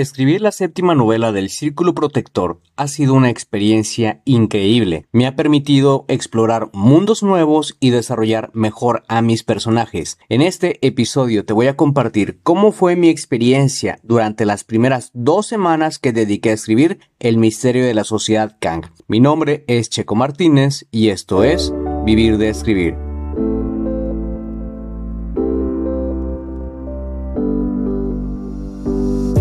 Escribir la séptima novela del Círculo Protector ha sido una experiencia increíble. Me ha permitido explorar mundos nuevos y desarrollar mejor a mis personajes. En este episodio te voy a compartir cómo fue mi experiencia durante las primeras dos semanas que dediqué a escribir El misterio de la sociedad Kang. Mi nombre es Checo Martínez y esto es Vivir de Escribir.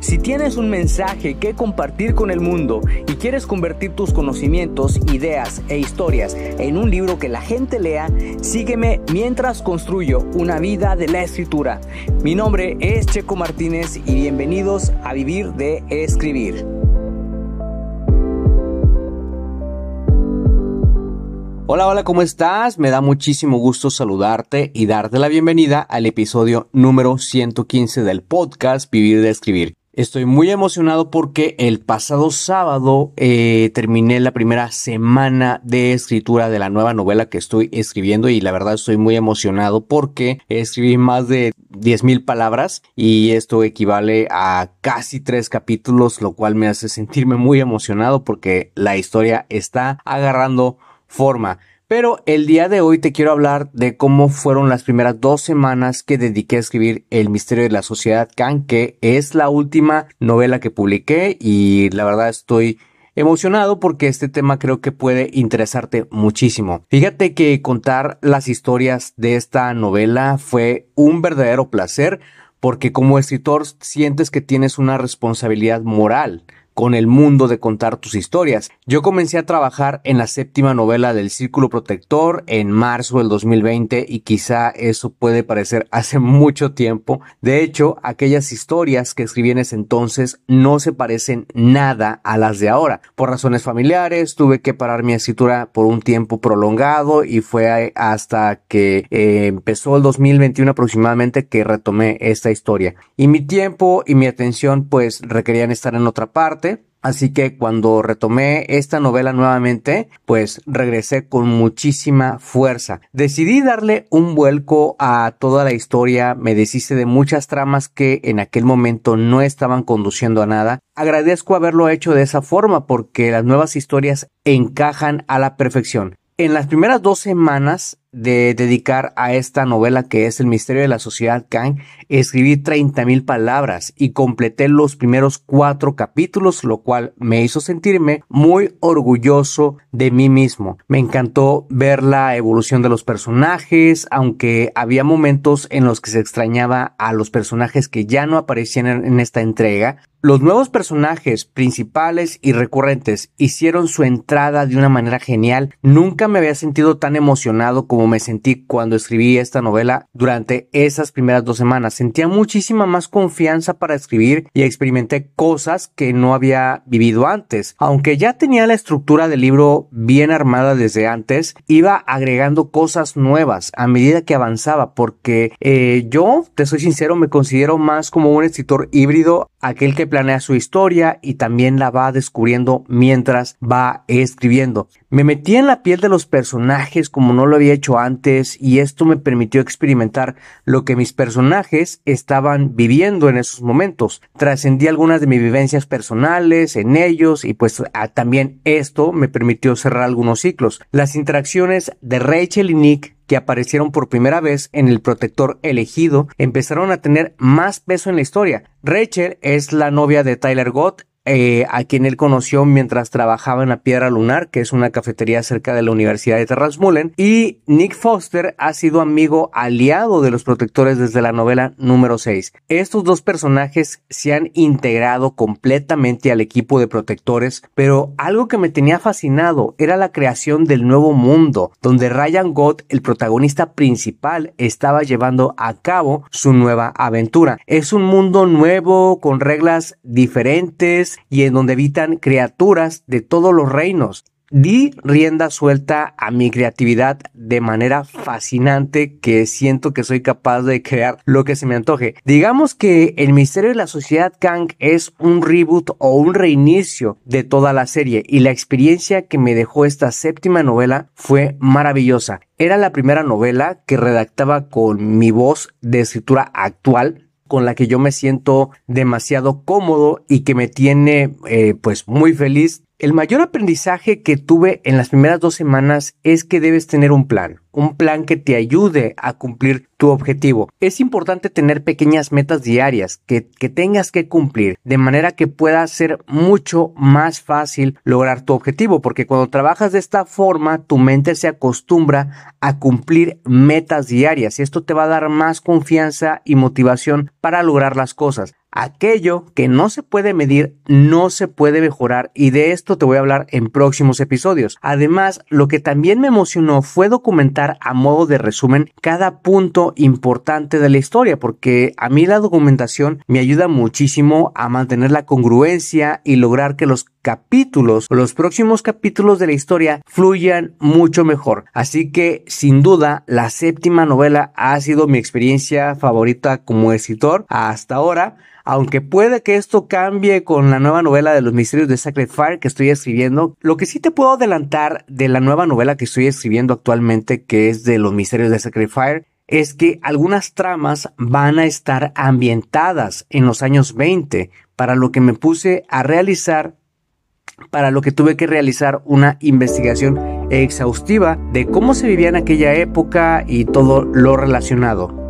Si tienes un mensaje que compartir con el mundo y quieres convertir tus conocimientos, ideas e historias en un libro que la gente lea, sígueme mientras construyo una vida de la escritura. Mi nombre es Checo Martínez y bienvenidos a Vivir de Escribir. Hola, hola, ¿cómo estás? Me da muchísimo gusto saludarte y darte la bienvenida al episodio número 115 del podcast Vivir de Escribir. Estoy muy emocionado porque el pasado sábado eh, terminé la primera semana de escritura de la nueva novela que estoy escribiendo y la verdad estoy muy emocionado porque escribí más de 10.000 palabras y esto equivale a casi tres capítulos, lo cual me hace sentirme muy emocionado porque la historia está agarrando forma. Pero el día de hoy te quiero hablar de cómo fueron las primeras dos semanas que dediqué a escribir El misterio de la sociedad Khan, que es la última novela que publiqué y la verdad estoy emocionado porque este tema creo que puede interesarte muchísimo. Fíjate que contar las historias de esta novela fue un verdadero placer porque como escritor sientes que tienes una responsabilidad moral con el mundo de contar tus historias. Yo comencé a trabajar en la séptima novela del Círculo Protector en marzo del 2020 y quizá eso puede parecer hace mucho tiempo. De hecho, aquellas historias que escribí en ese entonces no se parecen nada a las de ahora. Por razones familiares tuve que parar mi escritura por un tiempo prolongado y fue hasta que eh, empezó el 2021 aproximadamente que retomé esta historia. Y mi tiempo y mi atención pues requerían estar en otra parte Así que cuando retomé esta novela nuevamente, pues regresé con muchísima fuerza. Decidí darle un vuelco a toda la historia, me deshice de muchas tramas que en aquel momento no estaban conduciendo a nada. Agradezco haberlo hecho de esa forma porque las nuevas historias encajan a la perfección. En las primeras dos semanas de dedicar a esta novela que es El misterio de la sociedad Kang, escribí 30 mil palabras y completé los primeros cuatro capítulos, lo cual me hizo sentirme muy orgulloso de mí mismo. Me encantó ver la evolución de los personajes, aunque había momentos en los que se extrañaba a los personajes que ya no aparecían en esta entrega, los nuevos personajes principales y recurrentes hicieron su entrada de una manera genial. Nunca me había sentido tan emocionado como me sentí cuando escribí esta novela durante esas primeras dos semanas. Sentía muchísima más confianza para escribir y experimenté cosas que no había vivido antes. Aunque ya tenía la estructura del libro bien armada desde antes, iba agregando cosas nuevas a medida que avanzaba porque eh, yo, te soy sincero, me considero más como un escritor híbrido, aquel que planea su historia y también la va descubriendo mientras va escribiendo. Me metí en la piel de los personajes como no lo había hecho antes y esto me permitió experimentar lo que mis personajes estaban viviendo en esos momentos. Trascendí algunas de mis vivencias personales en ellos y pues también esto me permitió cerrar algunos ciclos. Las interacciones de Rachel y Nick que aparecieron por primera vez en el protector elegido empezaron a tener más peso en la historia. Rachel es la novia de Tyler Gott eh, a quien él conoció mientras trabajaba en la Piedra Lunar, que es una cafetería cerca de la Universidad de Terrasmullen, y Nick Foster ha sido amigo aliado de los protectores desde la novela número 6. Estos dos personajes se han integrado completamente al equipo de protectores, pero algo que me tenía fascinado era la creación del nuevo mundo, donde Ryan Gott, el protagonista principal, estaba llevando a cabo su nueva aventura. Es un mundo nuevo con reglas diferentes, y en donde habitan criaturas de todos los reinos. di rienda suelta a mi creatividad de manera fascinante que siento que soy capaz de crear lo que se me antoje. Digamos que El misterio de la sociedad Kang es un reboot o un reinicio de toda la serie y la experiencia que me dejó esta séptima novela fue maravillosa. Era la primera novela que redactaba con mi voz de escritura actual con la que yo me siento demasiado cómodo y que me tiene eh, pues muy feliz. El mayor aprendizaje que tuve en las primeras dos semanas es que debes tener un plan, un plan que te ayude a cumplir tu objetivo. Es importante tener pequeñas metas diarias que, que, tengas que cumplir de manera que pueda ser mucho más fácil lograr tu objetivo, porque cuando trabajas de esta forma tu mente se acostumbra a cumplir metas diarias y esto te va a dar más confianza y motivación para lograr las cosas. Aquello que no se puede medir no se puede mejorar y de esto te voy a hablar en próximos episodios. Además, lo que también me emocionó fue documentar a modo de resumen cada punto importante de la historia porque a mí la documentación me ayuda muchísimo a mantener la congruencia y lograr que los capítulos los próximos capítulos de la historia fluyan mucho mejor. Así que sin duda la séptima novela ha sido mi experiencia favorita como escritor hasta ahora aunque puede que esto cambie con la nueva novela de los misterios de Sacred Fire que estoy escribiendo, lo que sí te puedo adelantar de la nueva novela que estoy escribiendo actualmente, que es de los misterios de Sacred Fire, es que algunas tramas van a estar ambientadas en los años 20, para lo que me puse a realizar, para lo que tuve que realizar una investigación exhaustiva de cómo se vivía en aquella época y todo lo relacionado.